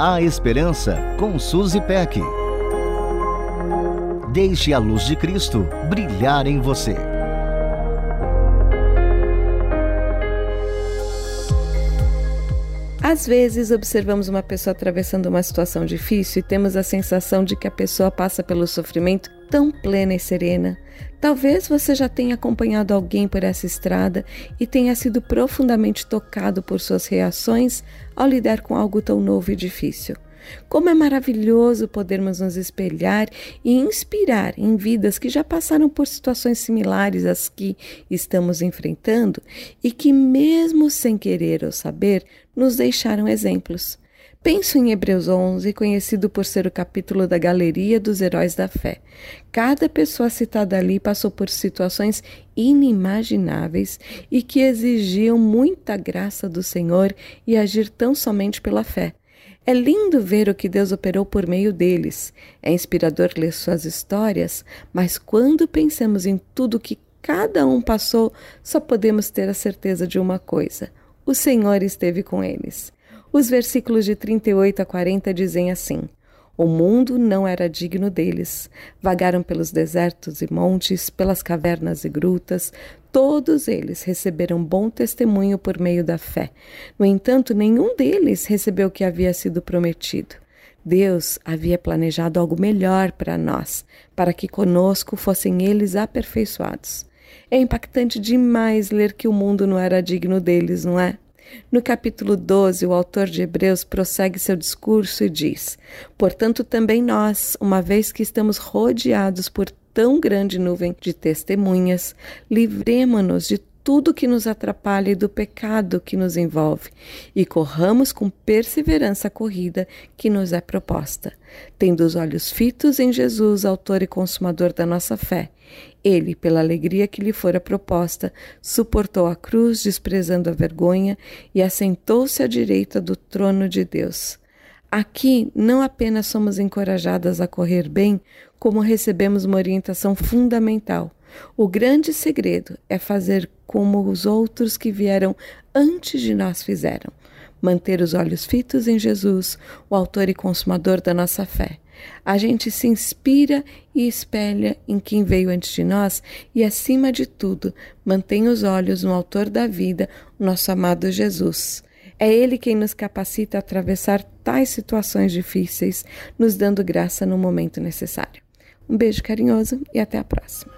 A Esperança com Suzy Peck. Deixe a luz de Cristo brilhar em você. Às vezes observamos uma pessoa atravessando uma situação difícil e temos a sensação de que a pessoa passa pelo sofrimento tão plena e serena. Talvez você já tenha acompanhado alguém por essa estrada e tenha sido profundamente tocado por suas reações ao lidar com algo tão novo e difícil. Como é maravilhoso podermos nos espelhar e inspirar em vidas que já passaram por situações similares às que estamos enfrentando e que, mesmo sem querer ou saber, nos deixaram exemplos. Penso em Hebreus 11, conhecido por ser o capítulo da galeria dos heróis da fé. Cada pessoa citada ali passou por situações inimagináveis e que exigiam muita graça do Senhor e agir tão somente pela fé. É lindo ver o que Deus operou por meio deles. É inspirador ler suas histórias, mas quando pensamos em tudo que cada um passou, só podemos ter a certeza de uma coisa: o Senhor esteve com eles. Os versículos de 38 a 40 dizem assim: o mundo não era digno deles. Vagaram pelos desertos e montes, pelas cavernas e grutas. Todos eles receberam bom testemunho por meio da fé. No entanto, nenhum deles recebeu o que havia sido prometido. Deus havia planejado algo melhor para nós, para que conosco fossem eles aperfeiçoados. É impactante demais ler que o mundo não era digno deles, não é? No capítulo 12, o autor de Hebreus prossegue seu discurso e diz: Portanto, também nós, uma vez que estamos rodeados por tão grande nuvem de testemunhas, livremo-nos de tudo que nos atrapalha e do pecado que nos envolve, e corramos com perseverança a corrida que nos é proposta, tendo os olhos fitos em Jesus, autor e consumador da nossa fé. Ele, pela alegria que lhe fora proposta, suportou a cruz, desprezando a vergonha, e assentou-se à direita do trono de Deus. Aqui não apenas somos encorajadas a correr bem, como recebemos uma orientação fundamental o grande segredo é fazer como os outros que vieram antes de nós fizeram. Manter os olhos fitos em Jesus, o Autor e Consumador da nossa fé. A gente se inspira e espelha em quem veio antes de nós e, acima de tudo, mantém os olhos no Autor da vida, nosso amado Jesus. É Ele quem nos capacita a atravessar tais situações difíceis, nos dando graça no momento necessário. Um beijo carinhoso e até a próxima.